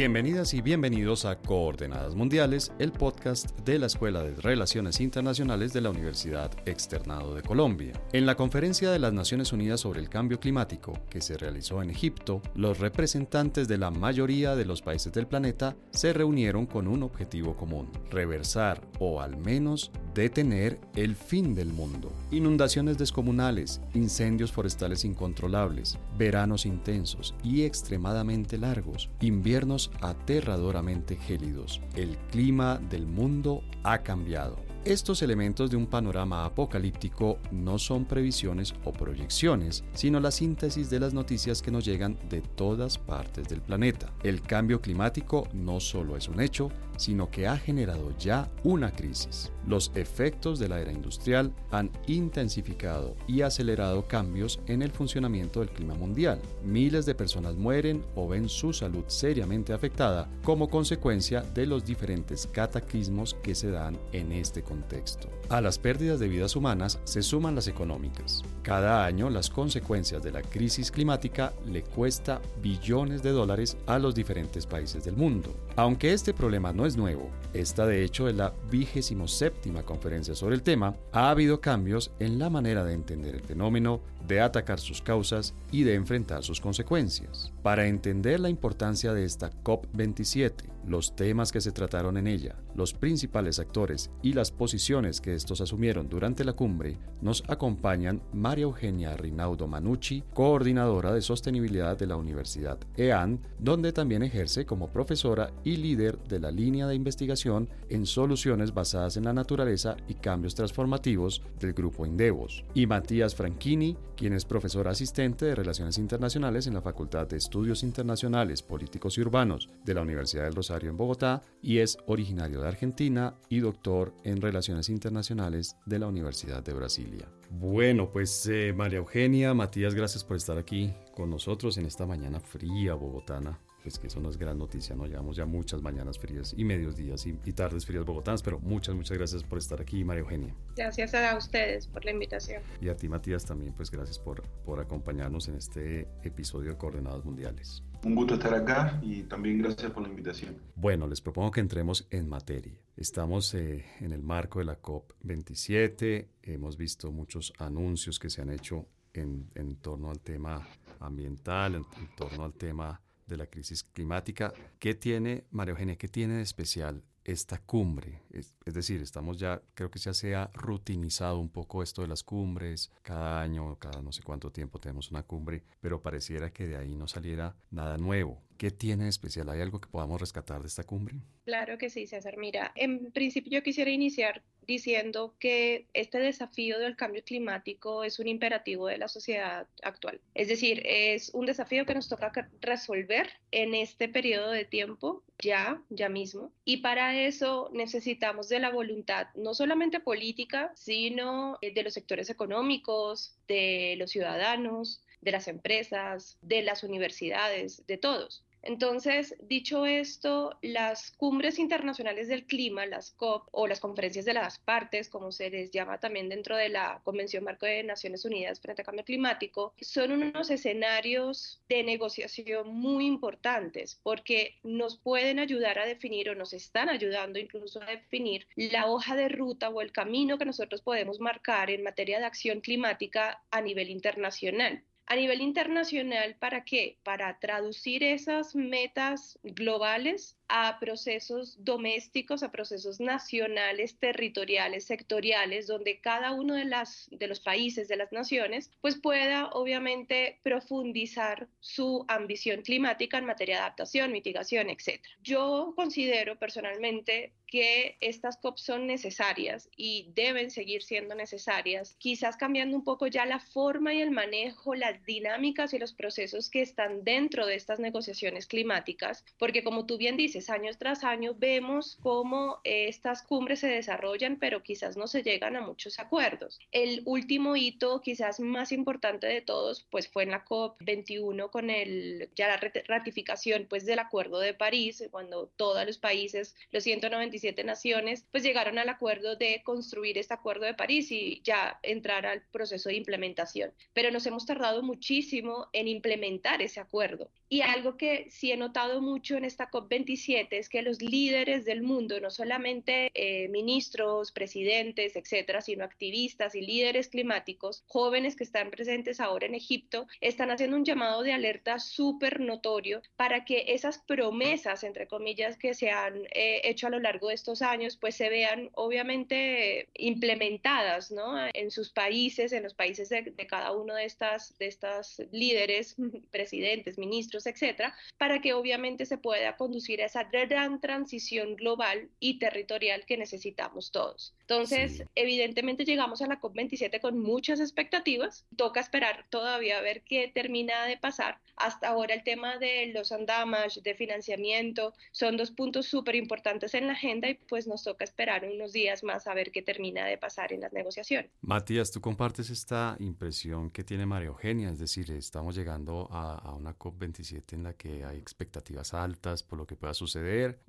Bienvenidas y bienvenidos a Coordenadas Mundiales, el podcast de la Escuela de Relaciones Internacionales de la Universidad Externado de Colombia. En la conferencia de las Naciones Unidas sobre el Cambio Climático, que se realizó en Egipto, los representantes de la mayoría de los países del planeta se reunieron con un objetivo común, reversar o al menos detener el fin del mundo. Inundaciones descomunales, incendios forestales incontrolables, veranos intensos y extremadamente largos, inviernos aterradoramente gélidos. El clima del mundo ha cambiado. Estos elementos de un panorama apocalíptico no son previsiones o proyecciones, sino la síntesis de las noticias que nos llegan de todas partes del planeta. El cambio climático no solo es un hecho, sino que ha generado ya una crisis. Los efectos de la era industrial han intensificado y acelerado cambios en el funcionamiento del clima mundial. Miles de personas mueren o ven su salud seriamente afectada como consecuencia de los diferentes cataclismos que se dan en este contexto. A las pérdidas de vidas humanas se suman las económicas. Cada año las consecuencias de la crisis climática le cuesta billones de dólares a los diferentes países del mundo. Aunque este problema no es nuevo, esta de hecho es la vigésimo séptima conferencia sobre el tema, ha habido cambios en la manera de entender el fenómeno, de atacar sus causas y de enfrentar sus consecuencias. Para entender la importancia de esta COP27, los temas que se trataron en ella, los principales actores y las posiciones que estos asumieron durante la cumbre, nos acompañan María Eugenia Rinaudo Manucci, coordinadora de sostenibilidad de la Universidad EAN, donde también ejerce como profesora y líder de la línea de investigación en soluciones basadas en la naturaleza y cambios transformativos del grupo Indevos, y Matías Franchini, quien es profesor asistente de Relaciones Internacionales en la Facultad de Estudios Internacionales, Políticos y Urbanos de la Universidad del Rosario en Bogotá y es originario de Argentina y doctor en Relaciones Internacionales de la Universidad de Brasilia. Bueno, pues eh, María Eugenia, Matías, gracias por estar aquí con nosotros en esta mañana fría bogotana pues que eso no es gran noticia, ¿no? Llevamos ya muchas mañanas frías y medios días y, tardes frías bogotanas, pero muchas, muchas gracias por estar aquí, María Eugenia. Gracias a ustedes por la invitación. Y a ti, Matías, también, pues gracias por, por acompañarnos en este episodio de Coordenadas Mundiales. Un gusto estar acá y también gracias por la invitación. Bueno, les propongo que entremos en materia. Estamos eh, en el marco de la COP27, hemos visto muchos anuncios que se han hecho en, torno al tema ambiental, en, en torno al tema de la crisis climática. ¿Qué tiene, María Eugenia, qué tiene de especial esta cumbre? Es, decir, estamos ya, creo que ya se ha rutinizado un poco esto de las cumbres. Cada año, cada no sé cuánto tiempo tenemos una cumbre, pero pareciera que de ahí no saliera nada nuevo. ¿Qué tiene de especial? ¿Hay algo que podamos rescatar de esta cumbre? Claro que sí, César. Mira, en principio yo quisiera iniciar diciendo que este desafío del cambio climático es un imperativo de la sociedad actual. Es decir, es un desafío que nos toca resolver en este periodo de tiempo, ya, ya mismo. Y para eso necesitamos de la voluntad, no solamente política, sino de los sectores económicos, de los ciudadanos, de las empresas, de las universidades, de todos. Entonces, dicho esto, las cumbres internacionales del clima, las COP o las conferencias de las partes, como se les llama también dentro de la Convención Marco de Naciones Unidas frente al Cambio Climático, son unos escenarios de negociación muy importantes porque nos pueden ayudar a definir o nos están ayudando incluso a definir la hoja de ruta o el camino que nosotros podemos marcar en materia de acción climática a nivel internacional a nivel internacional, ¿para qué? Para traducir esas metas globales a procesos domésticos, a procesos nacionales, territoriales, sectoriales, donde cada uno de, las, de los países, de las naciones, pues pueda obviamente profundizar su ambición climática en materia de adaptación, mitigación, etc. Yo considero personalmente que estas COP son necesarias y deben seguir siendo necesarias, quizás cambiando un poco ya la forma y el manejo, las dinámicas y los procesos que están dentro de estas negociaciones climáticas, porque como tú bien dices, países. Año tras año vemos cómo estas cumbres se desarrollan, pero quizás no se llegan a muchos acuerdos. El último hito, quizás más importante de todos, pues fue en la COP21 con el, ya la ratificación pues del Acuerdo de París, cuando todos los países, los 197 naciones, pues llegaron al acuerdo de construir este Acuerdo de París y ya entrar al proceso de implementación. Pero nos hemos tardado muchísimo en implementar ese acuerdo. Y algo que sí he notado mucho en esta COP27 es que los líderes del mundo, no solamente eh, ministros, presidentes, etcétera, sino activistas y líderes climáticos, jóvenes que están presentes ahora en Egipto, están haciendo un llamado de alerta súper notorio para que esas promesas, entre comillas, que se han eh, hecho a lo largo de estos años, pues se vean obviamente implementadas ¿no? en sus países, en los países de, de cada uno de estas, de estas líderes, presidentes, ministros, etcétera, para que obviamente se pueda conducir a esa gran transición global y territorial que necesitamos todos. Entonces, evidentemente llegamos a la COP27 con muchas expectativas, toca esperar todavía a ver qué termina de pasar. Hasta ahora el tema de los andamage, de financiamiento, son dos puntos súper importantes en la agenda y pues nos toca esperar unos días más a ver qué termina de pasar en las negociaciones. Matías, ¿tú compartes esta impresión que tiene María Eugenia? Es decir, estamos llegando a, a una COP27 en la que hay expectativas altas por lo que pueda suceder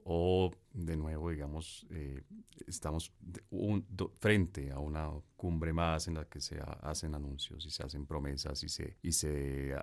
o de nuevo, digamos, eh, estamos frente a una cumbre más en la que se hacen anuncios y se hacen promesas y se, y se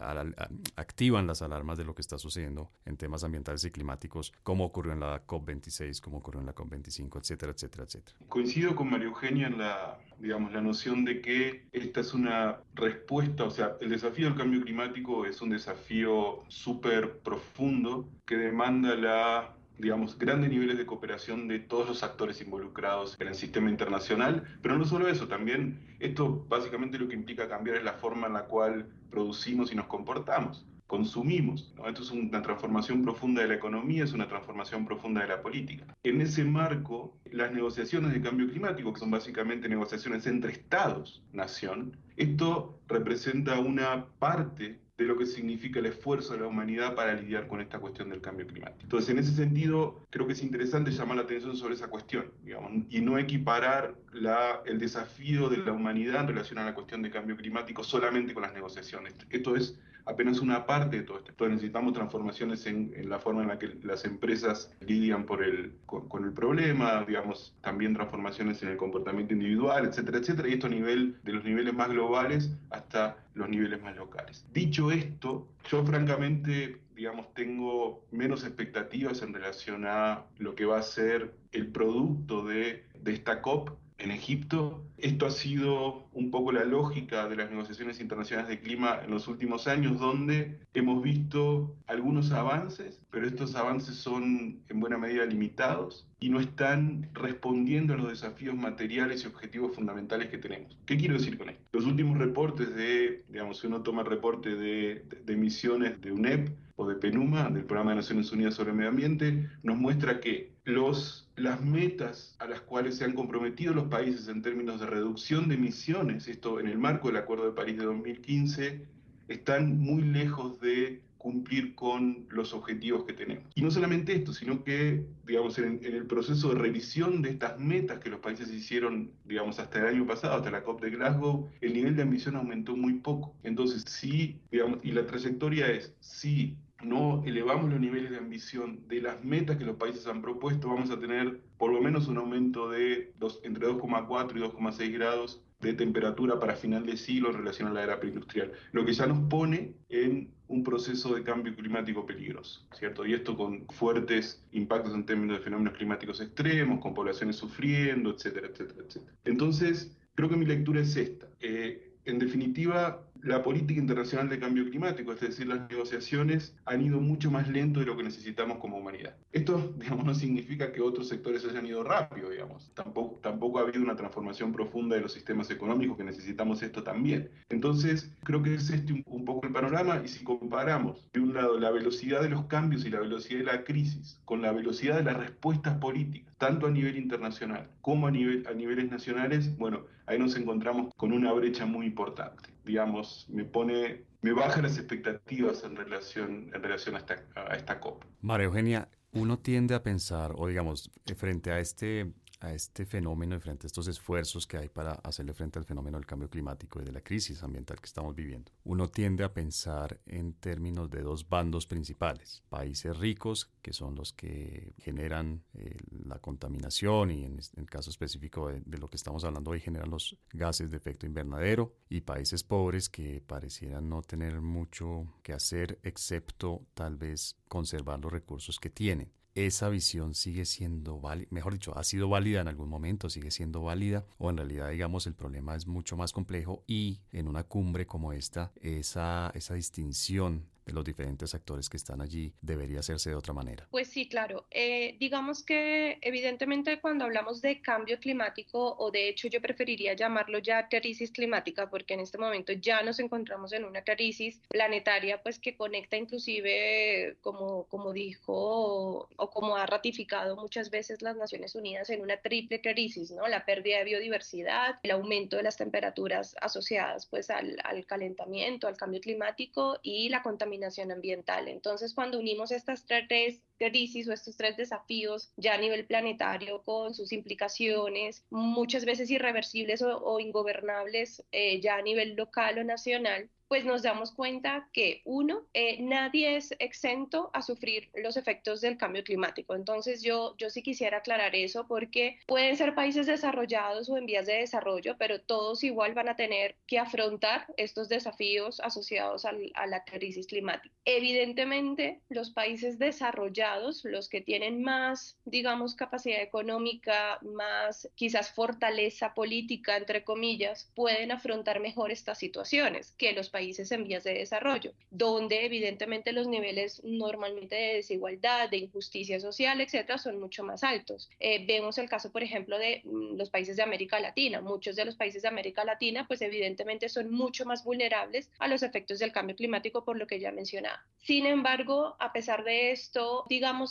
activan las alarmas de lo que está sucediendo en temas ambientales y climáticos, como ocurrió en la COP26, como ocurrió en la COP25, etcétera, etcétera, etcétera. Coincido con María Eugenia en la, digamos, la noción de que esta es una respuesta, o sea, el desafío del cambio climático es un desafío súper profundo que demanda la digamos, grandes niveles de cooperación de todos los actores involucrados en el sistema internacional, pero no solo eso, también esto básicamente lo que implica cambiar es la forma en la cual producimos y nos comportamos, consumimos. Esto es una transformación profunda de la economía, es una transformación profunda de la política. En ese marco, las negociaciones de cambio climático, que son básicamente negociaciones entre estados, nación, esto representa una parte de lo que significa el esfuerzo de la humanidad para lidiar con esta cuestión del cambio climático. Entonces, en ese sentido, creo que es interesante llamar la atención sobre esa cuestión, digamos, y no equiparar la, el desafío de la humanidad en relación a la cuestión del cambio climático solamente con las negociaciones. Esto es apenas una parte de todo esto. Entonces necesitamos transformaciones en, la forma en la que las empresas lidian por el, con, el problema, digamos, también transformaciones en el comportamiento individual, etcétera, etcétera, y esto a nivel de los niveles más globales hasta los niveles más locales. Dicho esto, yo francamente digamos, tengo menos expectativas en relación a lo que va a ser el producto de, de esta COP en Egipto. Esto ha sido un poco la lógica de las negociaciones internacionales de clima en los últimos años, donde hemos visto algunos avances, pero estos avances son en buena medida limitados y no están respondiendo a los desafíos materiales y objetivos fundamentales que tenemos. ¿Qué quiero decir con esto? Los últimos reportes de, digamos, si uno toma el reporte de, de emisiones de UNEP o de PENUMA, del Programa de Naciones Unidas sobre el Medio Ambiente, nos muestra que los las metas a las cuales se han comprometido los países en términos de reducción de emisiones, esto en el marco del Acuerdo de París de 2015, están muy lejos de cumplir con los objetivos que tenemos. Y no solamente esto, sino que, digamos, en, el proceso de revisión de estas metas que los países hicieron, digamos, hasta el año pasado, hasta la COP de Glasgow, el nivel de ambición aumentó muy poco. Entonces, sí, digamos, y la trayectoria es, sí, no elevamos los niveles de ambición de las metas que los países han propuesto, vamos a tener por lo menos un aumento de dos, entre 2,4 y 2,6 grados de temperatura para final de siglo en relación a la era preindustrial, lo que ya nos pone en un proceso de cambio climático peligroso, ¿cierto? Y esto con fuertes impactos en términos de fenómenos climáticos extremos, con poblaciones sufriendo, etcétera, etcétera, etcétera. Entonces, creo que mi lectura es esta. Eh, en definitiva, la política internacional de cambio climático, es decir, las negociaciones han ido mucho más lento de lo que necesitamos como humanidad. Esto, digamos, no significa que otros sectores hayan ido rápido, digamos. Tampoco, ha habido una transformación profunda de los sistemas económicos que necesitamos esto también. Entonces, creo que es este un, poco el panorama y si comparamos, de un lado, la velocidad de los cambios y la velocidad de la crisis con la velocidad de las respuestas políticas, tanto a nivel internacional como a niveles nacionales, bueno, ahí nos encontramos con una brecha muy importante digamos, me pone, me baja las expectativas en relación, en relación a, esta, a esta COP. María Eugenia, uno tiende a pensar, o digamos, frente a este a este fenómeno y frente a estos esfuerzos que hay para hacerle frente al fenómeno del cambio climático y de la crisis ambiental que estamos viviendo. Uno tiende a pensar en términos de dos bandos principales, países ricos, que son los que generan eh, la contaminación y en el caso específico de, de, lo que estamos hablando hoy generan los gases de efecto invernadero, y países pobres que parecieran no tener mucho que hacer excepto tal vez conservar los recursos que tienen esa visión sigue siendo válida, mejor dicho, ha sido válida en algún momento, sigue siendo válida, o en realidad, digamos, el problema es mucho más complejo y en una cumbre como esta, esa, esa distinción de los diferentes actores que están allí debería hacerse de otra manera. Pues sí, claro. Eh, digamos que evidentemente cuando hablamos de cambio climático, o de hecho yo preferiría llamarlo ya crisis climática, porque en este momento ya nos encontramos en una crisis planetaria, pues que conecta inclusive, como, como dijo o, como ha ratificado muchas veces las Naciones Unidas, en una triple crisis, ¿no? La pérdida de biodiversidad, el aumento de las temperaturas asociadas pues al, al calentamiento, al cambio climático y la contaminación ambiental. Entonces, cuando unimos estas tres crisis o estos tres desafíos ya a nivel planetario con sus implicaciones, muchas veces irreversibles o, ingobernables eh, ya a nivel local o nacional, pues nos damos cuenta que uno, eh, nadie es exento a sufrir los efectos del cambio climático. Entonces yo, yo sí quisiera aclarar eso porque pueden ser países desarrollados o en vías de desarrollo, pero todos igual van a tener que afrontar estos desafíos asociados a la crisis climática. Evidentemente, los países desarrollados, los que tienen más, digamos, capacidad económica, más quizás fortaleza política, entre comillas, pueden afrontar mejor estas situaciones que los países en vías de desarrollo, donde evidentemente los niveles normalmente de desigualdad, de injusticia social, etcétera, son mucho más altos. Eh, vemos el caso, por ejemplo, de mm, los países de América Latina. Muchos de los países de América Latina, pues evidentemente son mucho más vulnerables a los efectos del cambio climático, por lo que ya mencionaba. Sin embargo, a pesar de esto,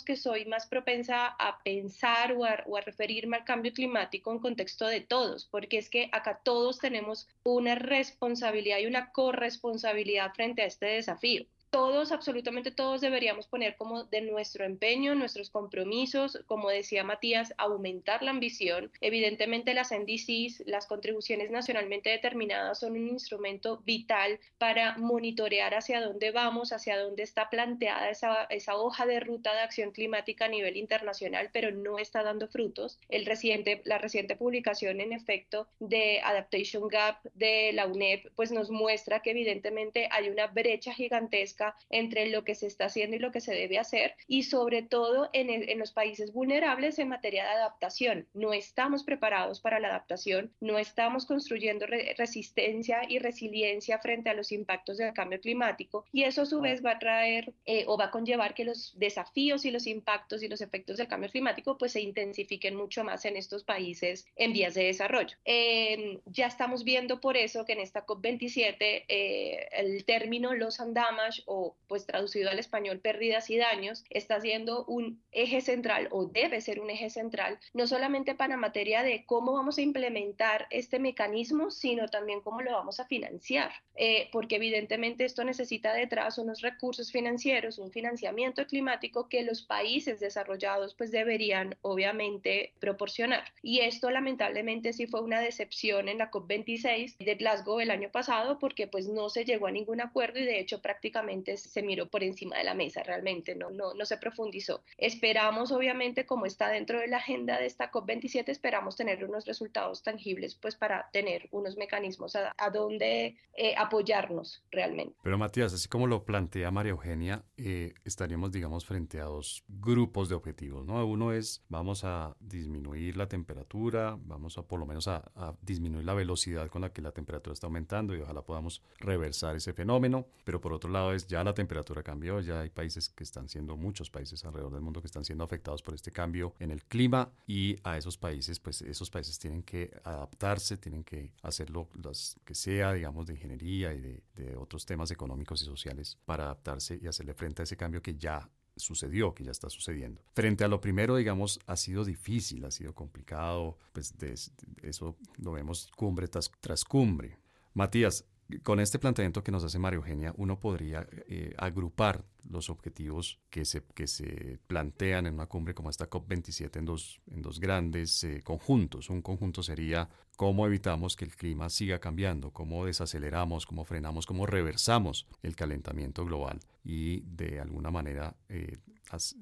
que soy más propensa a pensar o a, o a referirme al cambio climático en contexto de todos, porque es que acá todos tenemos una responsabilidad y una corresponsabilidad responsabilidad frente a este desafío todos, absolutamente todos deberíamos poner como de nuestro empeño, nuestros compromisos, como decía Matías, aumentar la ambición. Evidentemente las NDCs, las contribuciones nacionalmente determinadas son un instrumento vital para monitorear hacia dónde vamos, hacia dónde está planteada esa, esa hoja de ruta de acción climática a nivel internacional, pero no está dando frutos. El reciente, la reciente publicación en efecto de Adaptation Gap de la UNEP pues nos muestra que evidentemente hay una brecha gigantesca entre lo que se está haciendo y lo que se debe hacer y sobre todo en, en los países vulnerables en materia de adaptación. No estamos preparados para la adaptación, no estamos construyendo resistencia y resiliencia frente a los impactos del cambio climático y eso a su vez va a traer eh, o va a conllevar que los desafíos y los impactos y los efectos del cambio climático pues se intensifiquen mucho más en estos países en vías de desarrollo. Em, ya estamos viendo por eso que en esta COP27 eh, el término los and damage o pues traducido al español pérdidas y daños, está siendo un eje central o debe ser un eje central, no solamente para materia de cómo vamos a implementar este mecanismo, sino también cómo lo vamos a financiar, eh, porque evidentemente esto necesita detrás unos recursos financieros, un financiamiento climático que los países desarrollados pues deberían obviamente proporcionar. Y esto lamentablemente sí fue una decepción en la COP26 de Glasgow el año pasado porque pues no se llegó a ningún acuerdo y de hecho prácticamente se miró por encima de la mesa realmente, no, no, no se profundizó. Esperamos, obviamente, como está dentro de la agenda de esta COP27, esperamos tener unos resultados tangibles, pues para tener unos mecanismos a, a donde eh, apoyarnos realmente. Pero Matías, así como lo plantea María Eugenia, eh, estaríamos, digamos, frente a dos grupos de objetivos, ¿no? Uno es, vamos a disminuir la temperatura, vamos a por lo menos a, a disminuir la velocidad con la que la temperatura está aumentando y ojalá podamos reversar ese fenómeno, pero por otro lado es ya la temperatura cambió, ya hay países que están siendo, muchos países alrededor del mundo que están siendo afectados por este cambio en el clima y a esos países, pues esos países tienen que adaptarse, tienen que hacerlo los que sea, digamos, de ingeniería y de, de otros temas económicos y sociales para adaptarse y hacerle frente a ese cambio que ya sucedió, que ya está sucediendo. Frente a lo primero, digamos, ha sido difícil, ha sido complicado, pues de, eso lo vemos cumbre tras, tras cumbre. Matías, con este planteamiento que nos hace María Eugenia, uno podría eh, agrupar los objetivos que se, que se plantean en una cumbre como esta COP27 en dos, en dos grandes eh, conjuntos. Un conjunto sería cómo evitamos que el clima siga cambiando, cómo desaceleramos, cómo frenamos, cómo reversamos el calentamiento global y de alguna manera eh,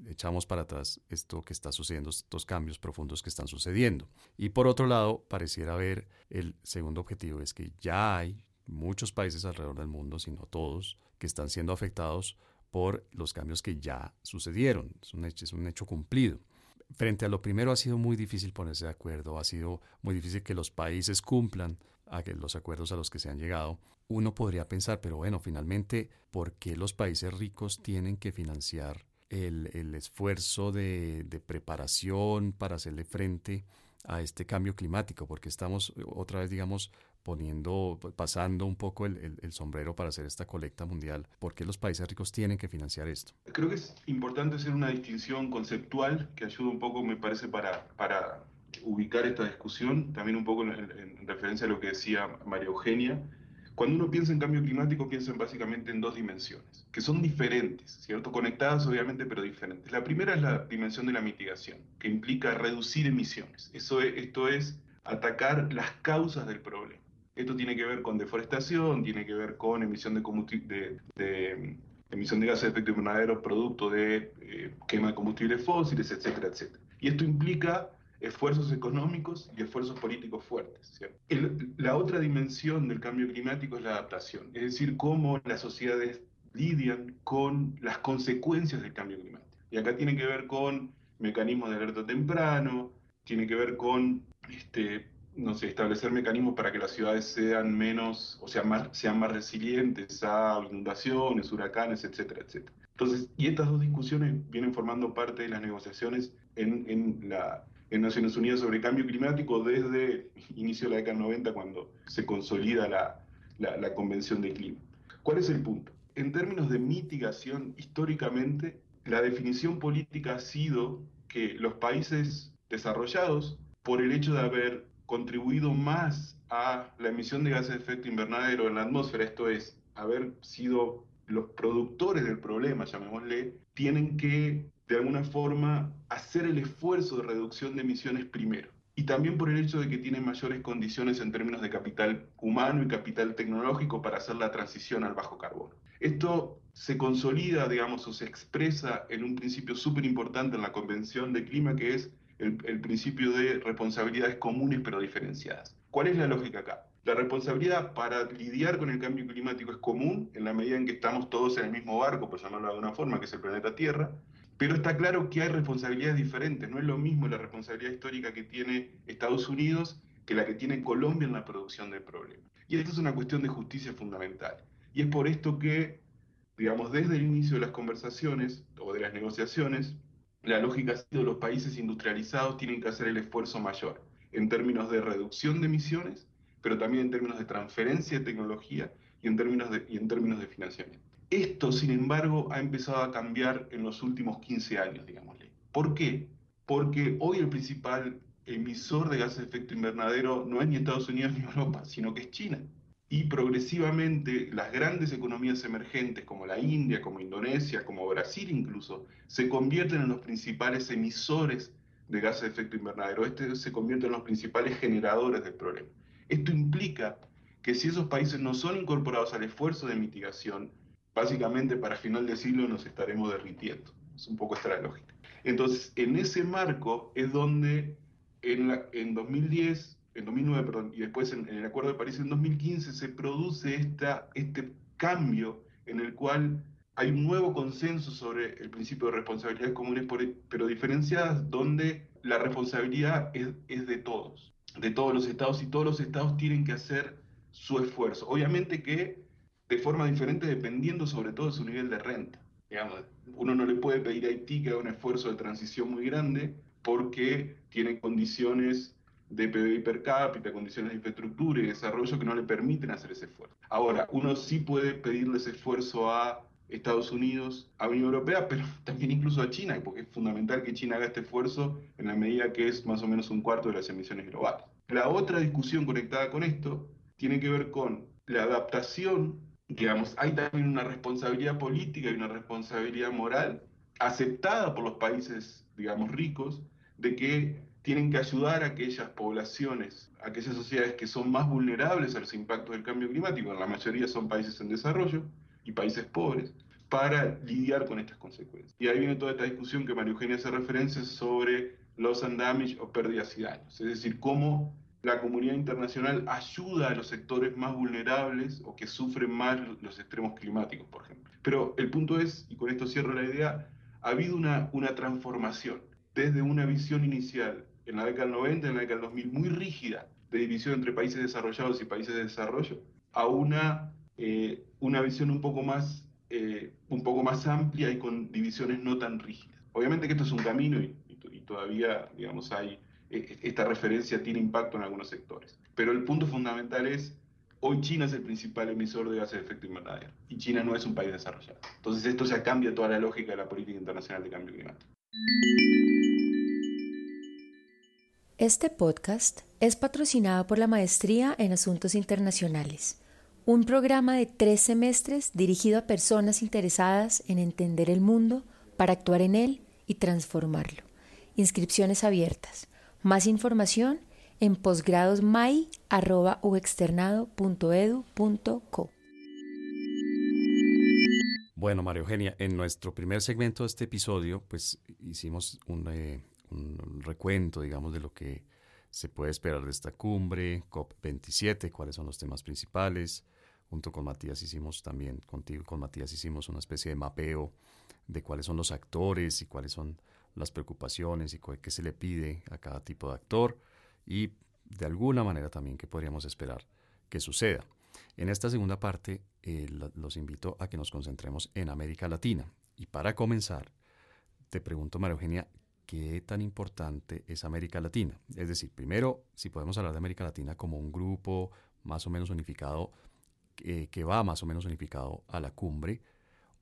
echamos para atrás esto que está sucediendo, estos cambios profundos que están sucediendo. Y por otro lado, pareciera haber el segundo objetivo, es que ya hay muchos países alrededor del mundo, si no todos, que están siendo afectados por los cambios que ya sucedieron. Es un hecho, cumplido. Frente a lo primero ha sido muy difícil ponerse de acuerdo, ha sido muy difícil que los países cumplan los acuerdos a los que se han llegado. Uno podría pensar, pero bueno, finalmente, ¿por qué los países ricos tienen que financiar el, esfuerzo de preparación para hacerle frente a este cambio climático? Porque estamos otra vez, digamos, poniendo, pasando un poco el, el, sombrero para hacer esta colecta mundial. ¿Por qué los países ricos tienen que financiar esto? Creo que es importante hacer una distinción conceptual que ayuda un poco, me parece, para, para ubicar esta discusión, también un poco en, en, referencia a lo que decía María Eugenia. Cuando uno piensa en cambio climático, piensa básicamente en dos dimensiones, que son diferentes, ¿cierto? Conectadas obviamente, pero diferentes. La primera es la dimensión de la mitigación, que implica reducir emisiones. Eso es, esto es atacar las causas del problema. Esto tiene que ver con deforestación, tiene que ver con emisión de, gases de efecto invernadero producto de eh, quema de combustibles fósiles, etcétera, etcétera. Y esto implica esfuerzos económicos y esfuerzos políticos fuertes. la otra dimensión del cambio climático es la adaptación, es decir, cómo las sociedades lidian con las consecuencias del cambio climático. Y acá tiene que ver con mecanismos de alerta temprano, tiene que ver con este, no sé, establecer mecanismos para que las ciudades sean menos, o sea, más, sean más resilientes a inundaciones, huracanes, etcétera, etcétera. Entonces, y estas dos discusiones vienen formando parte de las negociaciones en, en, la, en Naciones Unidas sobre cambio climático desde inicio de la década 90, cuando se consolida la, la, la Convención de Clima. ¿Cuál es el punto? En términos de mitigación, históricamente, la definición política ha sido que los países desarrollados, por el hecho de haber contribuido más a la emisión de gases de efecto invernadero en la atmósfera, esto es, haber sido los productores del problema, llamémosle, tienen que de alguna forma hacer el esfuerzo de reducción de emisiones primero. Y también por el hecho de que tienen mayores condiciones en términos de capital humano y capital tecnológico para hacer la transición al bajo carbono. Esto se consolida, digamos, o se expresa en un principio súper importante en la Convención de Clima, que es el, principio de responsabilidades comunes pero diferenciadas. ¿Cuál es la lógica acá? La responsabilidad para lidiar con el cambio climático es común en la medida en que estamos todos en el mismo barco, por llamarlo de alguna forma, que es el planeta Tierra, pero está claro que hay responsabilidades diferentes. No es lo mismo la responsabilidad histórica que tiene Estados Unidos que la que tiene Colombia en la producción del problema. Y esto es una cuestión de justicia fundamental. Y es por esto que, digamos, desde el inicio de las conversaciones o de las negociaciones, la lógica ha sido los países industrializados tienen que hacer el esfuerzo mayor en términos de reducción de emisiones, pero también en términos de transferencia de tecnología y en términos de, y en términos de financiamiento. Esto, sin embargo, ha empezado a cambiar en los últimos 15 años, digámosle. ¿Por qué? Porque hoy el principal emisor de gases de efecto invernadero no es ni Estados Unidos ni Europa, sino que es China y progresivamente las grandes economías emergentes como la India, como Indonesia, como Brasil incluso, se convierten en los principales emisores de gases de efecto invernadero. Este se convierte en los principales generadores del problema. Esto implica que si esos países no son incorporados al esfuerzo de mitigación, básicamente para final de siglo nos estaremos derritiendo. Es un poco esta la. Entonces, en ese marco es donde en, la, en 2010 en 2009, perdón, y después en, el Acuerdo de París en 2015, se produce esta, este cambio en el cual hay un nuevo consenso sobre el principio de responsabilidades comunes, pero diferenciadas, donde la responsabilidad es, es, de todos, de todos los estados, y todos los estados tienen que hacer su esfuerzo. Obviamente que de forma diferente dependiendo sobre todo de su nivel de renta. Digamos, uno no le puede pedir a Haití que haga un esfuerzo de transición muy grande porque tiene condiciones de PBI per cápita, condiciones de infraestructura y desarrollo que no le permiten hacer ese esfuerzo. Ahora, uno sí puede pedirle ese esfuerzo a Estados Unidos, a la Unión Europea, pero también incluso a China, porque es fundamental que China haga este esfuerzo en la medida que es más o menos un cuarto de las emisiones globales. La otra discusión conectada con esto tiene que ver con la adaptación digamos, hay también una responsabilidad política y una responsabilidad moral aceptada por los países, digamos, ricos, de que tienen que ayudar a aquellas poblaciones, a aquellas sociedades que son más vulnerables a los impactos del cambio climático, en la mayoría son países en desarrollo y países pobres, para lidiar con estas consecuencias. Y ahí viene toda esta discusión que María Eugenia hace referencia sobre loss and damage o pérdidas y daños, es decir, cómo la comunidad internacional ayuda a los sectores más vulnerables o que sufren más los extremos climáticos, por ejemplo. Pero el punto es, y con esto cierro la idea, ha habido una, una transformación desde una visión inicial en la década del 90, en la década del 2000, muy rígida, de división entre países desarrollados y países de desarrollo, a una, eh, una visión un poco, más, eh, un poco más amplia y con divisiones no tan rígidas. Obviamente que esto es un camino y, y todavía, digamos, hay e, esta referencia tiene impacto en algunos sectores. Pero el punto fundamental es, hoy China es el principal emisor de gases de efecto invernadero y China no es un país desarrollado. Entonces esto ya cambia toda la lógica de la política internacional de cambio climático. Este podcast es patrocinado por la Maestría en Asuntos Internacionales, un programa de tres semestres dirigido a personas interesadas en entender el mundo para actuar en él y transformarlo. Inscripciones abiertas. Más información en posgradosmai.uexternado.edu.co. Bueno, María Eugenia, en nuestro primer segmento de este episodio, pues hicimos un, eh, un recuento, digamos, de lo que se puede esperar de esta cumbre, COP27, cuáles son los temas principales. Junto con Matías hicimos también, contigo con Matías hicimos una especie de mapeo de cuáles son los actores y cuáles son las preocupaciones y qué se le pide a cada tipo de actor y de alguna manera también qué podríamos esperar que suceda. En esta segunda parte eh, los invito a que nos concentremos en América Latina. Y para comenzar, te pregunto, María Eugenia, ¿qué tan importante es América Latina? Es decir, primero, si podemos hablar de América Latina como un grupo más o menos unificado, que va más o menos unificado a la cumbre,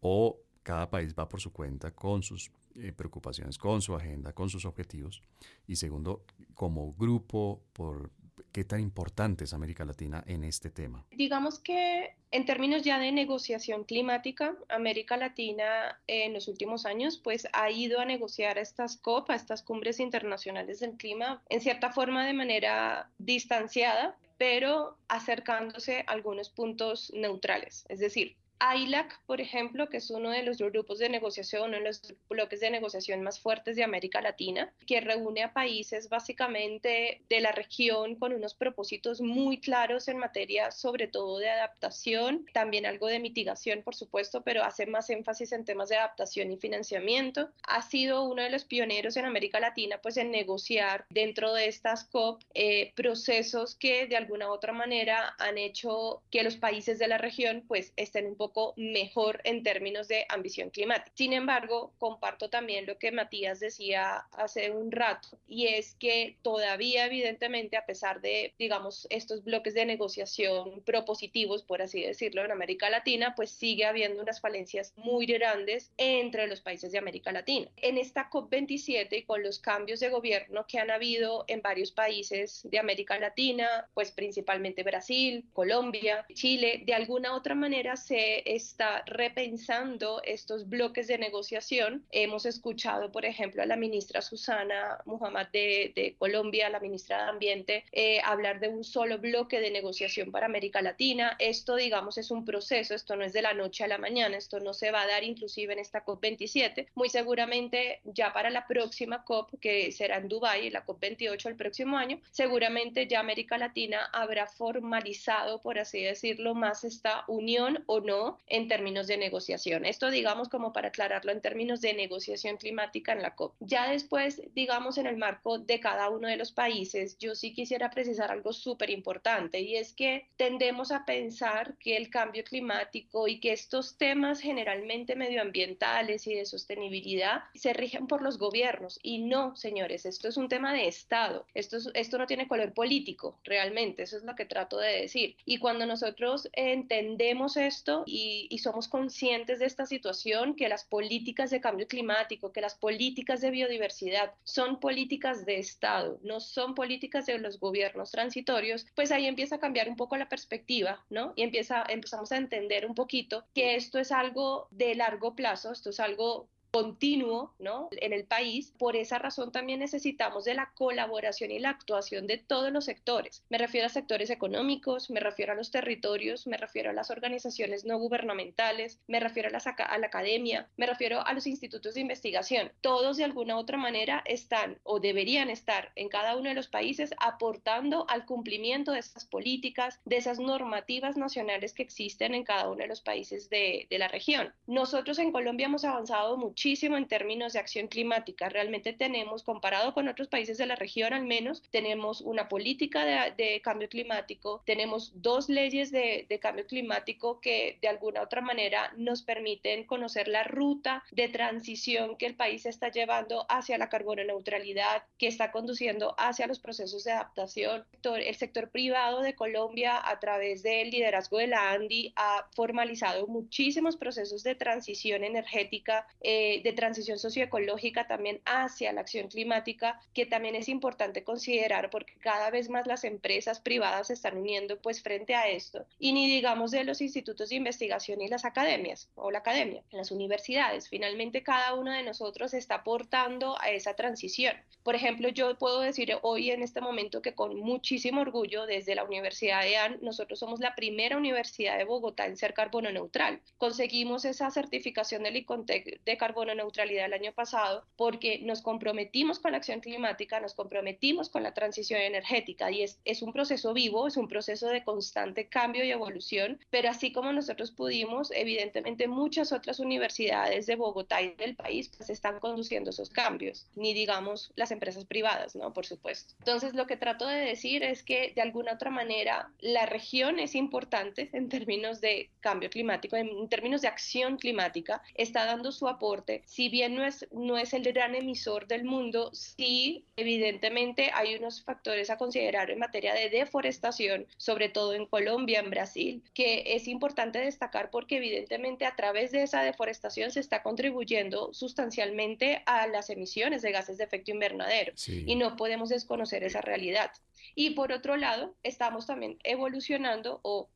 o cada país va por su cuenta con sus eh, preocupaciones con su agenda, con sus objetivos. Y segundo, como grupo, por qué tan importante es América Latina en este tema. Digamos que en términos ya de negociación climática, América Latina en los últimos años pues ha ido a negociar estas COP, a estas cumbres internacionales del clima, en cierta forma de manera distanciada, pero acercándose a algunos puntos neutrales. Es decir, AILAC, por ejemplo, que es uno de los grupos de negociación, uno de los bloques de negociación más fuertes de América Latina, que reúne a países básicamente de la región con unos propósitos muy claros en materia sobre todo de adaptación, también algo de mitigación, por supuesto, pero hace más énfasis en temas de adaptación y financiamiento. Ha sido uno de los pioneros en América Latina, pues en negociar dentro de estas COP eh, procesos que de alguna u otra manera han hecho que los países de la región pues estén un poco mejor en términos de ambición climática. Sin embargo, comparto también lo que Matías decía hace un rato, y es que todavía evidentemente, a pesar de, digamos, estos bloques de negociación propositivos, por así decirlo, en América Latina, pues sigue habiendo unas falencias muy grandes entre los países de América Latina. En esta COP27 y con los cambios de gobierno que han habido en varios países de América Latina, pues principalmente Brasil, Colombia, Chile, de alguna otra manera se está repensando estos bloques de negociación. Hemos escuchado, por ejemplo, a la ministra Susana Muhammad de, Colombia, la ministra de Ambiente, eh, hablar de un solo bloque de negociación para América Latina. Esto, digamos, es un proceso, esto no es de la noche a la mañana, esto no se va a dar inclusive en esta COP27. Muy seguramente ya para la próxima COP, que será en Dubái, la COP28 el próximo año, seguramente ya América Latina habrá formalizado, por así decirlo, más esta unión o no en términos de negociación. Esto digamos como para aclararlo en términos de negociación climática en la COP. Ya después, digamos en el marco de cada uno de los países, yo sí quisiera precisar algo súper importante y es que tendemos a pensar que el cambio climático y que estos temas generalmente medioambientales y de sostenibilidad se rigen por los gobiernos y no, señores, esto es un tema de Estado. Esto, esto no tiene color político, realmente, eso es lo que trato de decir. Y cuando nosotros entendemos esto y, somos conscientes de esta situación, que las políticas de cambio climático, que las políticas de biodiversidad son políticas de Estado, no son políticas de los gobiernos transitorios, pues ahí empieza a cambiar un poco la perspectiva, ¿no? Y empieza, empezamos a entender un poquito que esto es algo de largo plazo, esto es algo continuo ¿no? en el país. Por esa razón también necesitamos de la colaboración y la actuación de todos los sectores. Me refiero a sectores económicos, me refiero a los territorios, me refiero a las organizaciones no gubernamentales, me refiero a la, a la academia, me refiero a los institutos de investigación. Todos de alguna u otra manera están o deberían estar en cada uno de los países aportando al cumplimiento de esas políticas, de esas normativas nacionales que existen en cada uno de los países de, de la región. Nosotros en Colombia hemos avanzado mucho muchísimo en términos de acción climática. Realmente tenemos, comparado con otros países de la región al menos, tenemos una política de, cambio climático, tenemos dos leyes de, de, cambio climático que de alguna u otra manera nos permiten conocer la ruta de transición que el país está llevando hacia la carbono neutralidad, que está conduciendo hacia los procesos de adaptación. El sector privado de Colombia, a través del liderazgo de la ANDI, ha formalizado muchísimos procesos de transición energética. Eh, de, transición socioecológica también hacia la acción climática, que también es importante considerar porque cada vez más las empresas privadas se están uniendo pues frente a esto. Y ni digamos de los institutos de investigación y las academias o la academia, las universidades. Finalmente cada uno de nosotros está aportando a esa transición. Por ejemplo, yo puedo decir hoy en este momento que con muchísimo orgullo desde la Universidad de AN, nosotros somos la primera universidad de Bogotá en ser carbono neutral. Conseguimos esa certificación del ICONTEC de carbono neutralidad el año pasado porque nos comprometimos con la acción climática, nos comprometimos con la transición energética y es, es un proceso vivo, es un proceso de constante cambio y evolución, pero así como nosotros pudimos, evidentemente muchas otras universidades de Bogotá y del país pues están conduciendo esos cambios, ni digamos las empresas privadas, ¿no? Por supuesto. Entonces lo que trato de decir es que de alguna otra manera la región es importante en términos de cambio climático, en términos de acción climática, está dando su aporte si bien no es, no es el gran emisor del mundo, sí, evidentemente hay unos factores a considerar en materia de deforestación, sobre todo en Colombia, en Brasil, que es importante destacar porque evidentemente a través de esa deforestación se está contribuyendo sustancialmente a las emisiones de gases de efecto invernadero y no podemos desconocer esa realidad. Y por otro lado, estamos también evolucionando o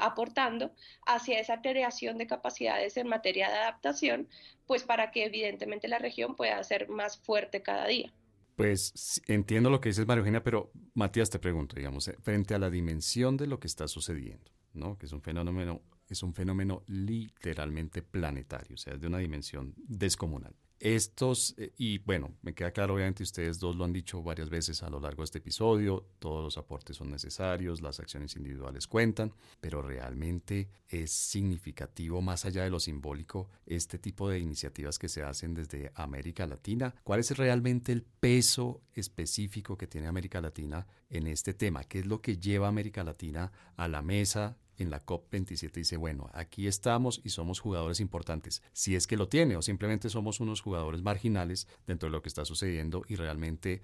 aportando hacia esa creación de capacidades en materia de adaptación, pues para que evidentemente la región pueda ser más fuerte cada día. Pues entiendo lo que dices, María Eugenia, pero Matías te pregunto, digamos, eh, frente a la dimensión de lo que está sucediendo, ¿no? Que es un fenómeno, es un fenómeno literalmente planetario, o sea, es de una dimensión descomunal. Estos, eh, y bueno, me queda claro, obviamente ustedes dos lo han dicho varias veces a lo largo de este episodio, todos los aportes son necesarios, las acciones individuales cuentan, pero realmente es significativo, más allá de lo simbólico, este tipo de iniciativas que se hacen desde América Latina. ¿Cuál es realmente el peso específico que tiene América Latina en este tema? ¿Qué es lo que lleva América Latina a la mesa en la COP27 dice, bueno, aquí estamos y somos jugadores importantes, si es que lo tiene o simplemente somos unos jugadores marginales dentro de lo que está sucediendo y realmente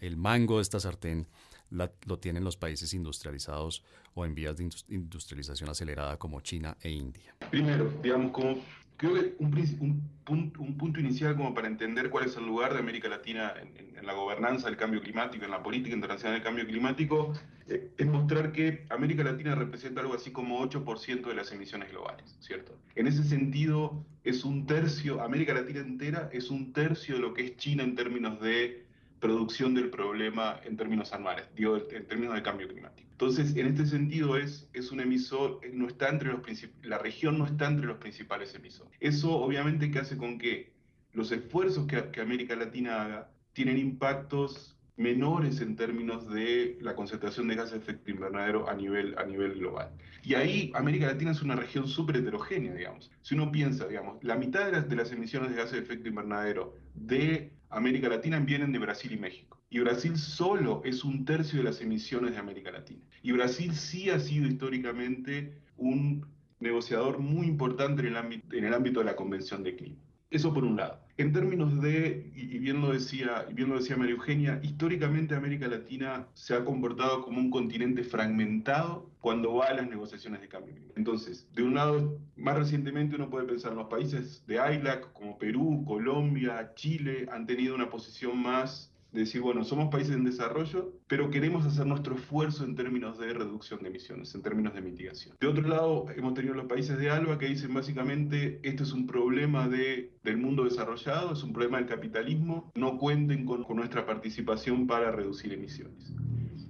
el mango de esta sartén lo tienen los países industrializados o en vías de industrialización acelerada como China e India. Primero, digamos, como creo que un, punto, inicial como para entender cuál es el lugar de América Latina en, la gobernanza del cambio climático, en la política internacional del cambio climático, eh, es mostrar que América Latina representa algo así como 8% de las emisiones globales, ¿cierto? En ese sentido, es un tercio, América Latina entera es un tercio de lo que es China en términos de producción del problema en términos anuales, digo, en términos de cambio climático. Entonces, en este sentido, es, es un emisor, eh, no está entre los la región no está entre los principales emisores. Eso obviamente que hace con que los esfuerzos que, que América Latina haga tienen impactos menores en términos de la concentración de gases de efecto invernadero a nivel, a nivel global. Y ahí América Latina es una región súper heterogénea, digamos. Si uno piensa, digamos, la mitad de las, de las emisiones de gases de efecto invernadero de América Latina vienen de Brasil y México. Y Brasil solo es un tercio de las emisiones de América Latina. Y Brasil sí ha sido históricamente un negociador muy importante en el ámbito, en el ámbito de la Convención de Clima. Eso por un lado. En términos de, y bien lo decía, bien lo decía María Eugenia, históricamente América Latina se ha comportado como un continente fragmentado cuando va a las negociaciones de cambio. Entonces, de un lado, más recientemente uno puede pensar en los países de ILAC, como Perú, Colombia, Chile, han tenido una posición más decir, bueno, somos países en desarrollo, pero queremos hacer nuestro esfuerzo en términos de reducción de emisiones, en términos de mitigación. De otro lado, hemos tenido los países de ALBA que dicen básicamente, esto es un problema de, del mundo desarrollado, es un problema del capitalismo, no cuenten con nuestra participación para reducir emisiones.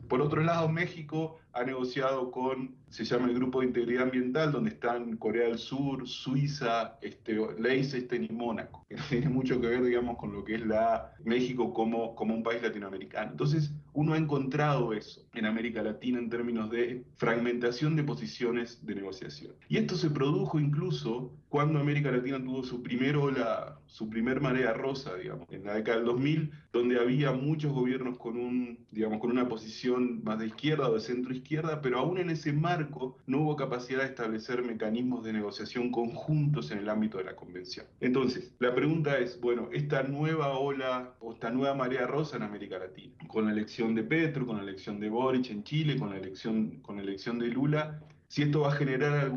Por otro lado, México ha negociado con, se llama el Grupo de Integridad Ambiental, donde están Corea del Sur, Suiza, este, Liechtenstein y Mónaco, que tiene mucho que ver, digamos, con lo que es la México como, como un país latinoamericano. Entonces, uno ha encontrado eso en América Latina en términos de fragmentación de posiciones de negociación. Y esto se produjo incluso cuando América Latina tuvo su primer ola, su primer marea rosa, digamos, en la década del 2000, donde había muchos gobiernos con un, digamos, con una posición más de izquierda o de centro izquierda, pero aún en ese marco no hubo capacidad de establecer mecanismos de negociación conjuntos en el ámbito de la convención. Entonces, la pregunta es, bueno, esta nueva ola o esta nueva marea rosa en América Latina, con la elección de Petro, con la elección de Boric en Chile, con la elección, con la elección de Lula, si esto va a generar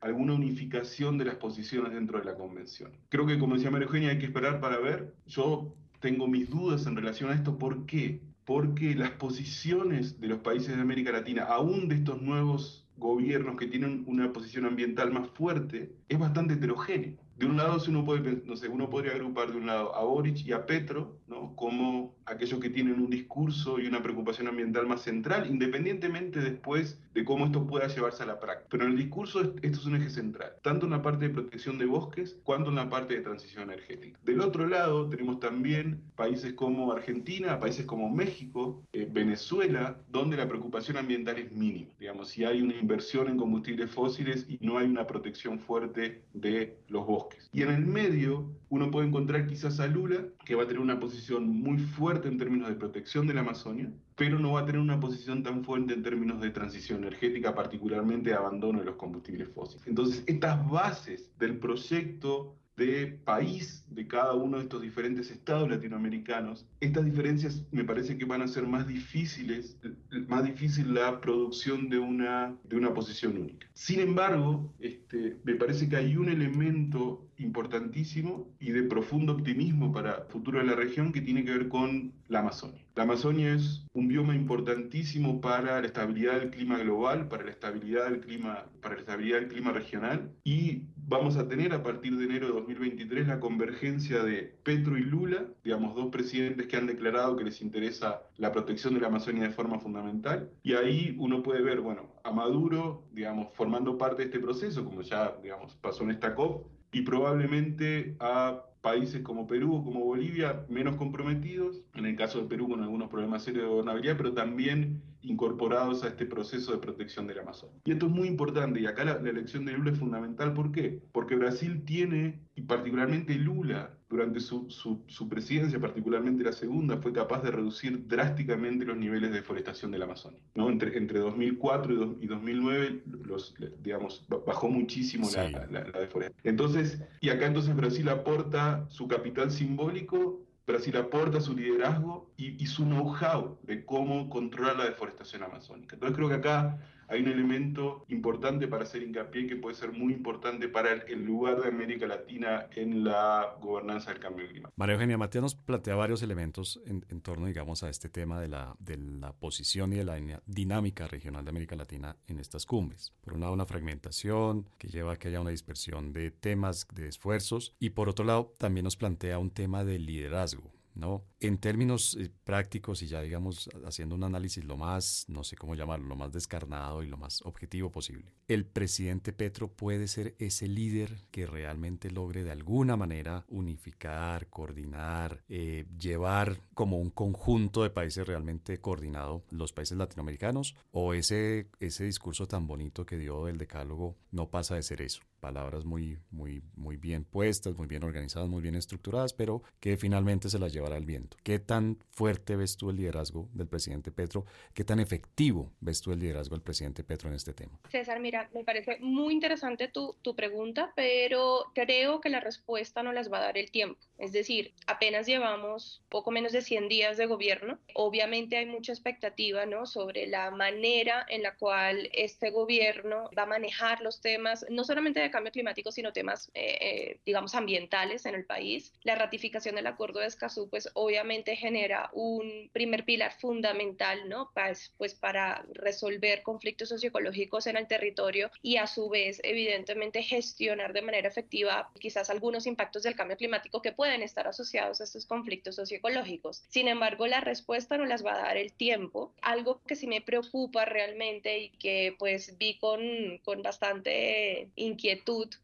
alguna unificación de las posiciones dentro de la convención. Creo que, como decía María Eugenia, hay que esperar para ver. Yo tengo mis dudas en relación a esto. ¿Por qué? Porque las posiciones de los países de América Latina, aún de estos nuevos gobiernos que tienen una posición ambiental más fuerte, es bastante heterogéneo de un lado, uno, puede, no sé, uno podría agrupar de un lado a Boric y a Petro, ¿no? como aquellos que tienen un discurso y una preocupación ambiental más central, independientemente después de cómo esto pueda llevarse a la práctica. Pero en el discurso esto es un eje central, tanto en la parte de protección de bosques cuanto en la parte de transición energética. Del otro lado, tenemos también países como Argentina, países como México, eh, Venezuela, donde la preocupación ambiental es mínima. Digamos, si hay una inversión en combustibles fósiles y no hay una protección fuerte de los bosques. Y en el medio uno puede encontrar quizás a Lula, que va a tener una posición muy fuerte en términos de protección de la Amazonia, pero no va a tener una posición tan fuerte en términos de transición energética, particularmente de abandono de los combustibles fósiles. Entonces, estas bases del proyecto de país de cada uno de estos diferentes estados latinoamericanos, estas diferencias me parece que van a ser más difíciles, más difícil la producción de una, de una posición única. Sin embargo, este, me parece que hay un elemento importantísimo y de profundo optimismo para el futuro de la región que tiene que ver con la Amazonia. La Amazonia es un bioma importantísimo para la estabilidad del clima global, para la estabilidad del clima, para la estabilidad del clima regional y vamos a tener a partir de enero de 2023 la convergencia de Petro y Lula, digamos dos presidentes que han declarado que les interesa la protección de la Amazonia de forma fundamental y ahí uno puede ver, bueno, a Maduro, digamos, formando parte de este proceso, como ya, digamos, pasó en esta COP, y probablemente a países como Perú o como Bolivia menos comprometidos, en el caso de Perú con algunos problemas serios de gobernabilidad, pero también incorporados a este proceso de protección del Amazonas. Y esto es muy importante, y acá la, elección de Lula es fundamental, ¿por qué? Porque Brasil tiene, y particularmente Lula, durante su, su, presidencia, particularmente la segunda, fue capaz de reducir drásticamente los niveles de deforestación del Amazonas. ¿no? Entre, entre 2004 y, 2009, los, digamos, bajó muchísimo la, la, la deforestación. Entonces, y acá entonces Brasil aporta su capital simbólico Brasil aporta su liderazgo y, y su know-how de cómo controlar la deforestación amazónica. Entonces creo que acá hay un elemento importante para hacer hincapié que puede ser muy importante para el, lugar de América Latina en la gobernanza del cambio climático. María Eugenia Matías nos plantea varios elementos en, torno, digamos, a este tema de la, de la posición y de la dinámica regional de América Latina en estas cumbres. Por un lado, una fragmentación que lleva a que haya una dispersión de temas, de esfuerzos, y por otro lado, también nos plantea un tema de liderazgo ¿no? En términos eh, prácticos y ya digamos haciendo un análisis lo más, no sé cómo llamarlo, lo más descarnado y lo más objetivo posible. El presidente Petro puede ser ese líder que realmente logre de alguna manera unificar, coordinar, eh, llevar como un conjunto de países realmente coordinado los países latinoamericanos o ese, ese discurso tan bonito que dio el decálogo no pasa de ser eso palabras muy, muy, muy bien puestas, muy bien organizadas, muy bien estructuradas, pero que finalmente se las lleva llevará el viento. ¿Qué tan fuerte ves tú el liderazgo del presidente Petro? ¿Qué tan efectivo ves tú el liderazgo del presidente Petro en este tema? César, mira, me parece muy interesante tu, tu pregunta, pero creo que la respuesta no las va a dar el tiempo. Es decir, apenas llevamos poco menos de 100 días de gobierno. Obviamente hay mucha expectativa ¿no? sobre la manera en la cual este gobierno va a manejar los temas, no solamente de cambio climático, sino temas, eh, eh, digamos, ambientales en el país. La ratificación del acuerdo de Escazú, pues obviamente genera un primer pilar fundamental, ¿no? Pues, pues para resolver conflictos socioecológicos en el territorio y a su vez, evidentemente, gestionar de manera efectiva quizás algunos impactos del cambio climático que pueden estar asociados a estos conflictos socioecológicos. Sin embargo, la respuesta no las va a dar el tiempo. Algo que sí me preocupa realmente y que pues vi con, con bastante inquietud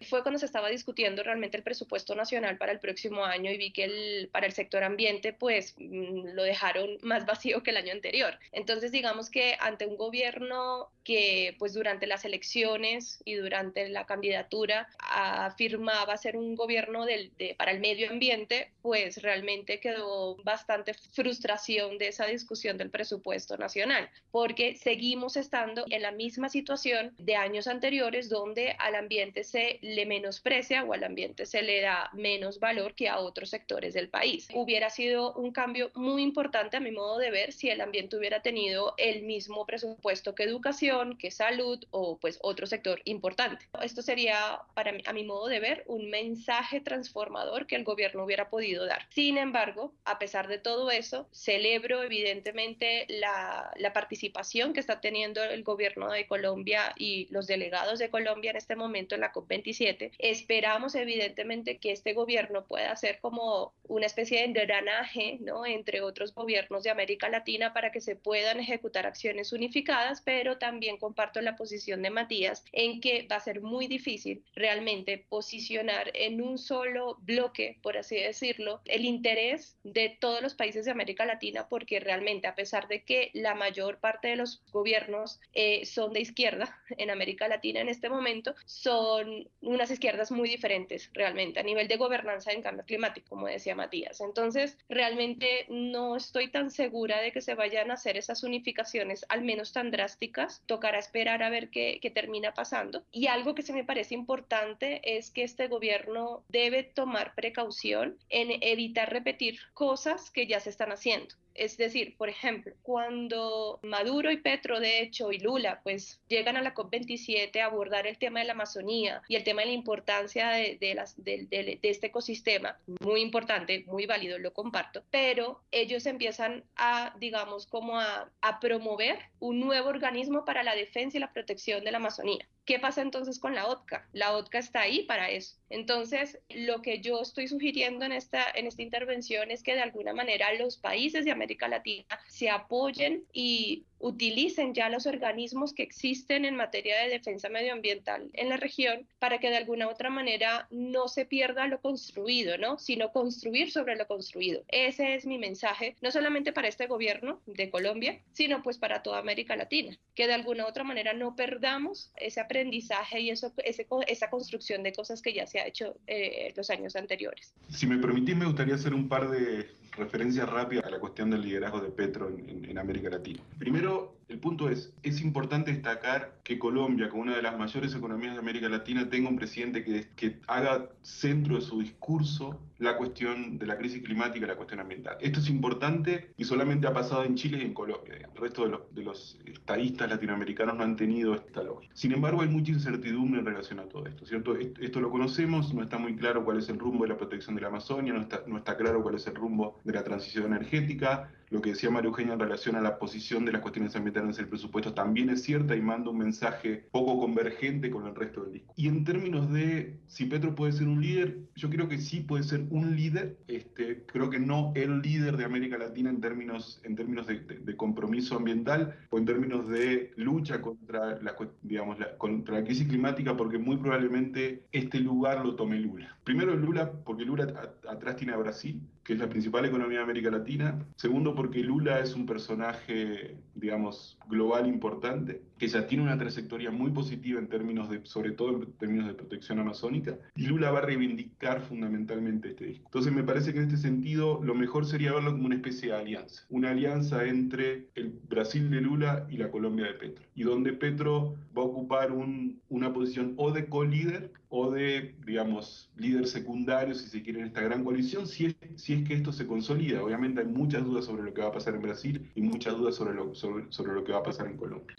fue cuando se estaba discutiendo realmente el presupuesto nacional para el próximo año y vi que el, para el sector ambiente pues mm, lo dejaron más vacío que el año anterior. Entonces digamos que ante un gobierno que pues durante las elecciones y durante la candidatura afirmaba ser un gobierno del, de, para el medio ambiente, pues realmente quedó bastante frustración de esa discusión del presupuesto nacional, porque seguimos estando en la misma situación de años anteriores donde al ambiente se le menosprecia o al ambiente se le da menos valor que a otros sectores del país. Hubiera sido un cambio muy importante a mi modo de ver si el ambiente hubiera tenido el mismo presupuesto que educación, que salud o pues otro sector importante. Esto sería para a mi modo de ver un mensaje transformador que el gobierno no hubiera podido dar. Sin embargo, a pesar de todo eso, celebro evidentemente la, la participación que está teniendo el gobierno de Colombia y los delegados de Colombia en este momento en la COP27. Esperamos evidentemente que este gobierno pueda ser como una especie de engranaje ¿no? entre otros gobiernos de América Latina para que se puedan ejecutar acciones unificadas, pero también comparto la posición de Matías en que va a ser muy difícil realmente posicionar en un solo bloque, por así decirlo, el interés de todos los países de América Latina, porque realmente a pesar de que la mayor parte de los gobiernos eh, son de izquierda en América Latina en este momento, son unas izquierdas muy diferentes realmente a nivel de gobernanza en cambio climático, como decía Matías. Entonces, realmente no estoy tan segura de que se vayan a hacer esas unificaciones, al menos tan drásticas. Tocará esperar a ver qué, qué termina pasando. Y algo que se me parece importante es que este gobierno debe tomar precaución en evitar repetir cosas que ya se están haciendo. Es decir, por ejemplo, cuando Maduro y Petro, de hecho, y Lula, pues llegan a la COP27 a abordar el tema de la Amazonía y el tema de la importancia de, las, de, este ecosistema, muy importante, muy válido, lo comparto, pero ellos empiezan a, digamos, como a, a promover un nuevo organismo para la defensa y la protección de la Amazonía. ¿Qué pasa entonces con la OTCA? La OTCA está ahí para eso. Entonces, lo que yo estoy sugiriendo en esta, en esta intervención es que de alguna manera los países de América Latina se apoyen y utilicen ya los organismos que existen en materia de defensa medioambiental en la región para que de alguna otra manera no se pierda lo construido, ¿no? Sino construir sobre lo construido. Ese es mi mensaje, no solamente para este gobierno de Colombia, sino pues para toda América Latina, que de alguna otra manera no perdamos ese aprendizaje y eso, ese, esa construcción de cosas que ya se ha hecho eh, los años anteriores. Si me permitís, me gustaría hacer un par de referencia rápida a la cuestión del liderazgo de Petro en, América Latina. Primero, el punto es, es importante destacar que Colombia, como una de las mayores economías de América Latina, tenga un presidente que, que haga centro de su discurso la cuestión de la crisis climática y la cuestión ambiental. Esto es importante y solamente ha pasado en Chile y en Colombia. El resto de los, de los estadistas latinoamericanos no han tenido esta lógica. Sin embargo, hay mucha incertidumbre en relación a todo esto, ¿cierto? Esto, lo conocemos, no está muy claro cuál es el rumbo de la protección de la Amazonia, no está, no está claro cuál es el rumbo de la transición energética, lo que decía María Eugenia en relación a la posición de las cuestiones ambientales en el presupuesto también es cierta y manda un mensaje poco convergente con el resto del disco. Y en términos de si Petro puede ser un líder, yo creo que sí puede ser un líder, este, creo que no el líder de América Latina en términos, en términos de, compromiso ambiental o en términos de lucha contra la, digamos, la, contra la crisis climática, porque muy probablemente este lugar lo tome Lula. Primero Lula, porque Lula atrás tiene a Brasil, que es la principal economía de América Latina. Segundo, porque Lula es un personaje, digamos, global importante. Que ya tiene una trayectoria muy positiva en términos de, sobre todo en términos de protección amazónica, y Lula va a reivindicar fundamentalmente este disco. Entonces me parece que en este sentido lo mejor sería verlo como una especie de alianza, una alianza entre el Brasil de Lula y la Colombia de Petro, y donde Petro va a ocupar una posición o de co-líder o de, digamos, líder secundario, si se quiere, en esta gran coalición, si es, si es que esto se consolida. Obviamente hay muchas dudas sobre lo que va a pasar en Brasil y muchas dudas sobre lo, sobre, sobre lo que va a pasar en Colombia.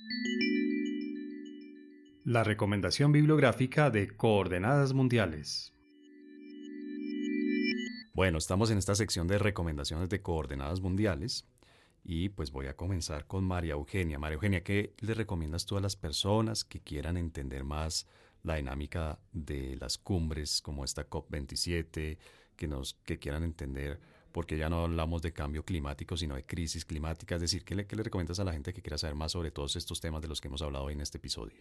La recomendación bibliográfica de Coordenadas Mundiales. Bueno, estamos en esta sección de recomendaciones de Coordenadas Mundiales y pues voy a comenzar con María Eugenia. María Eugenia, ¿qué le recomiendas tú a las personas que quieran entender más la dinámica de las cumbres como esta COP27, que, nos, que quieran entender, porque ya no hablamos de cambio climático, sino de crisis climática? Es decir, ¿qué le, qué le recomiendas a la gente que quiera saber más sobre todos estos temas de los que hemos hablado hoy en este episodio?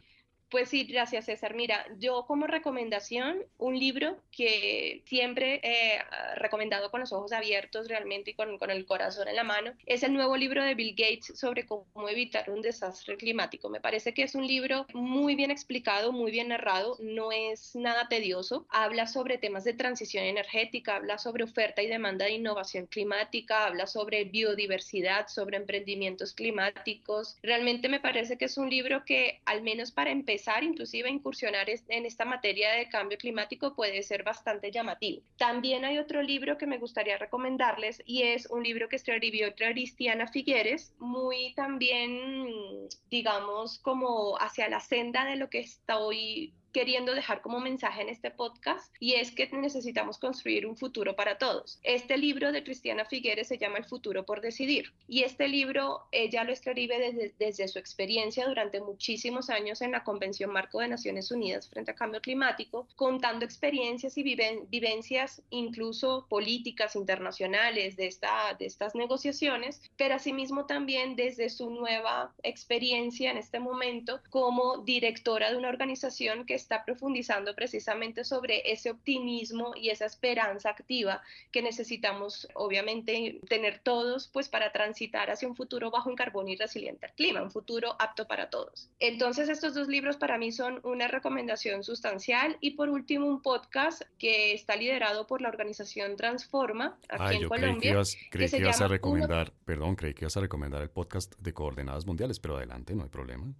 Pues sí, gracias César. Mira, yo como recomendación, un libro que siempre he recomendado con los ojos abiertos realmente y con, con, el corazón en la mano, es el nuevo libro de Bill Gates sobre cómo evitar un desastre climático. Me parece que es un libro muy bien explicado, muy bien narrado, no es nada tedioso, habla sobre temas de transición energética, habla sobre oferta y demanda de innovación climática, habla sobre biodiversidad, sobre emprendimientos climáticos. Realmente me parece que es un libro que al menos para empezar, inclusive a incursionar en esta materia de cambio climático puede ser bastante llamativo. También hay otro libro que me gustaría recomendarles y es un libro que escribió Cristiana Figueres, muy también, digamos, como hacia la senda de lo que estoy queriendo dejar como mensaje en este podcast y es que necesitamos construir un futuro para todos. Este libro de Cristiana Figueres se llama El futuro por decidir y este libro ella lo escribe desde, desde su experiencia durante muchísimos años en la Convención Marco de Naciones Unidas frente al cambio climático, contando experiencias y vivencias incluso políticas internacionales de, esta, de estas negociaciones, pero asimismo también desde su nueva experiencia en este momento como directora de una organización que está profundizando precisamente sobre ese optimismo y esa esperanza activa que necesitamos obviamente tener todos pues para transitar hacia un futuro bajo en carbono y resiliente al clima, un futuro apto para todos. Entonces estos dos libros para mí son una recomendación sustancial y por último un podcast que está liderado por la organización Transforma aquí en Colombia. Creí que, ibas, a recomendar, perdón, creí que ibas a recomendar el podcast de Coordenadas Mundiales, pero adelante, no hay problema.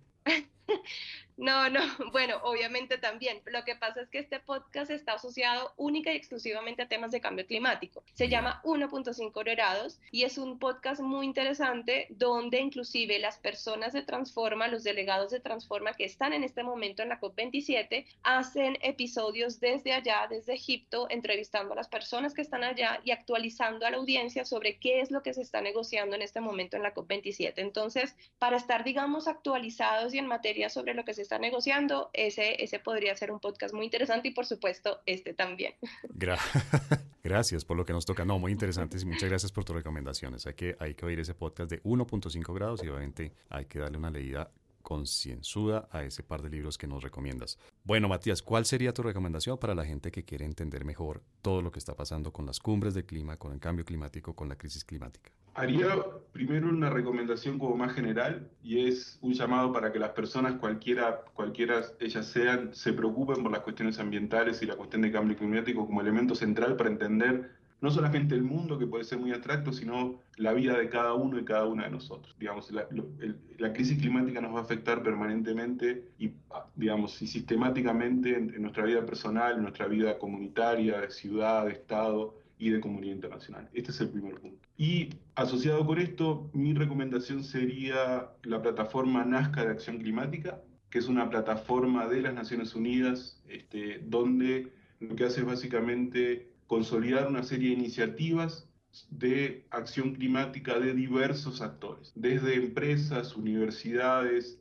No, no, bueno, obviamente también. Lo que pasa es que este podcast está asociado única y exclusivamente a temas de cambio climático. Se llama 1.5 grados y es un podcast muy interesante donde inclusive las personas de Transforma, los delegados de Transforma que están en este momento en la COP27, hacen episodios desde allá, desde Egipto, entrevistando a las personas que están allá y actualizando a la audiencia sobre qué es lo que se está negociando en este momento en la COP27. Entonces, para estar, digamos, actualizados y en materia sobre lo que se está negociando, ese, ese podría ser un podcast muy interesante y por supuesto este también. gracias por lo que nos toca. No, muy interesantes y muchas gracias por tus recomendaciones. Hay que, hay que oír ese podcast de 1.5 grados y obviamente hay que darle una leída concienzuda a ese par de libros que nos recomiendas. Bueno, Matías, ¿cuál sería tu recomendación para la gente que quiere entender mejor todo lo que está pasando con las cumbres de clima, con el cambio climático, con la crisis climática? Haría primero una recomendación como más general y es un llamado para que las personas, cualquiera, cualquiera ellas sean, se preocupen por las cuestiones ambientales y la cuestión de cambio climático como elemento central para entender no solamente el mundo, que puede ser muy abstracto, sino la vida de cada uno y cada una de nosotros. Digamos, la, crisis climática nos va a afectar permanentemente y, digamos, y sistemáticamente en, nuestra vida personal, en nuestra vida comunitaria, de ciudad, de Estado y de comunidad internacional. Este es el primer punto. Y asociado con esto, mi recomendación sería la plataforma Nazca de Acción Climática, que es una plataforma de las Naciones Unidas, este, donde lo que hace es básicamente consolidar una serie de iniciativas de acción climática de diversos actores, desde empresas, universidades,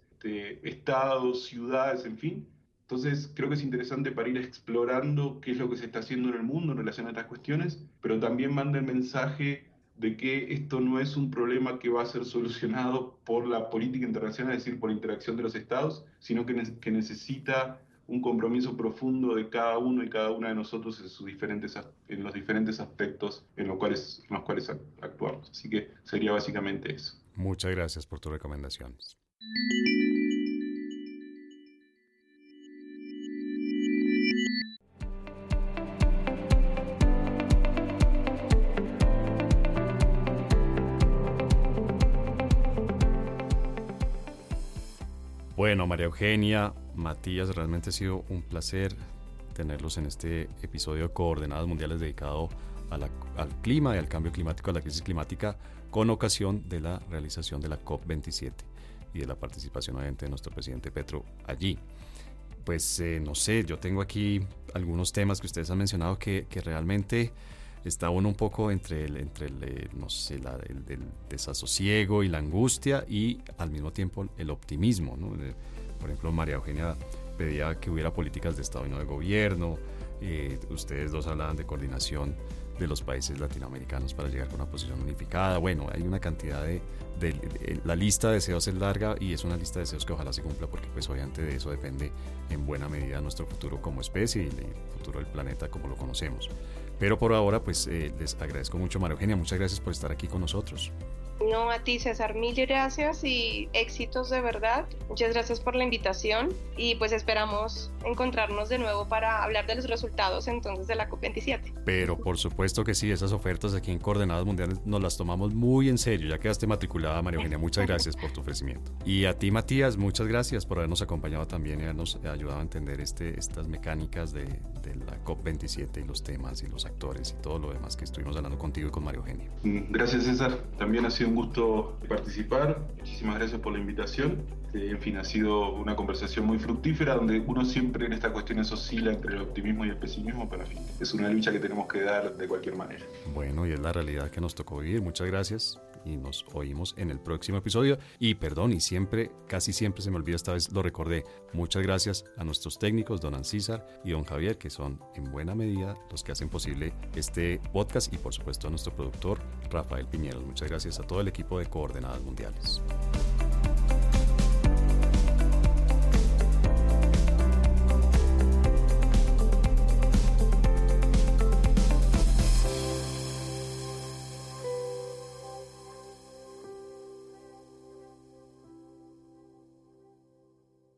estados, ciudades, en fin. Entonces, creo que es interesante para ir explorando qué es lo que se está haciendo en el mundo en relación a estas cuestiones, pero también manda el mensaje de que esto no es un problema que va a ser solucionado por la política internacional, es decir, por interacción de los estados, sino que, que necesita un compromiso profundo de cada uno y cada una de nosotros en, sus diferentes, en los diferentes aspectos en los, cuales, en los cuales actuamos. Así que sería básicamente eso. Muchas gracias por tus recomendaciones. Bueno, María Eugenia, Matías, realmente ha sido un placer tenerlos en este episodio de Coordenadas Mundiales dedicado al clima y al cambio climático, a la crisis climática, con ocasión de la realización de la COP27 y de la participación obviamente de nuestro presidente Petro allí. Pues eh, no sé, yo tengo aquí algunos temas que ustedes han mencionado que, que realmente está uno un poco entre el, entre el, eh, no sé, la, el, desasosiego y la angustia y al mismo tiempo el optimismo. ¿no? Por ejemplo, María Eugenia pedía que hubiera políticas de Estado y no de gobierno. Eh, ustedes dos hablaban de coordinación de los países latinoamericanos para llegar a una posición unificada. Bueno, hay una cantidad de, La lista de deseos es larga y es una lista de deseos que ojalá se cumpla porque pues obviamente de eso depende en buena medida nuestro futuro como especie y el futuro del planeta como lo conocemos. Pero por ahora pues eh, les agradezco mucho María Eugenia, muchas gracias por estar aquí con nosotros. No, a ti César, mil gracias y éxitos de verdad. Muchas gracias por la invitación y pues esperamos encontrarnos de nuevo para hablar de los resultados entonces de la COP27. Pero por supuesto que sí, esas ofertas aquí en Coordenadas Mundiales nos las tomamos muy en serio. Ya quedaste matriculada, María Eugenia. Muchas gracias por tu ofrecimiento. Y a ti, Matías, muchas gracias por habernos acompañado también y habernos ayudado a entender este, estas mecánicas de, de la COP27 y los temas y los actores y todo lo demás que estuvimos hablando contigo y con María Eugenia. Gracias, César. También ha sido un gusto participar. Muchísimas gracias por la invitación. Eh, en fin, ha sido una conversación muy fructífera donde uno siempre en estas cuestiones oscila entre el optimismo y el pesimismo, pero en fin, es una lucha que tenemos que dar de cualquier manera. Bueno, y es la realidad que nos tocó vivir. Muchas gracias y nos oímos en el próximo episodio. Y perdón, y siempre, casi siempre se me olvida, esta vez lo recordé. Muchas gracias a nuestros técnicos, don Ancísar y don Javier, que son en buena medida los que hacen posible este podcast y por supuesto a nuestro productor Rafael Piñeros. Muchas gracias a todo el equipo de Coordenadas Mundiales.